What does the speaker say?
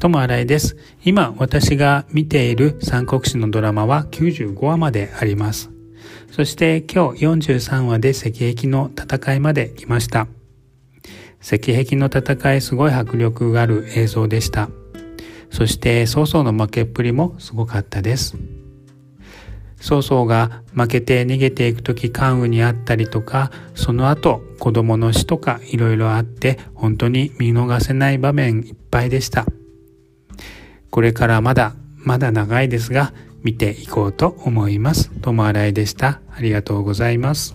友新井です。今私が見ている三国志のドラマは95話まであります。そして今日43話で石壁の戦いまで来ました。石壁の戦いすごい迫力がある映像でした。そして曹操の負けっぷりもすごかったです。曹操が負けて逃げていく時関羽にあったりとかその後子供の死とかいろいろあって本当に見逃せない場面いっぱいでしたこれからまだまだ長いですが見ていこうと思います。ともあらいでした。ありがとうございます。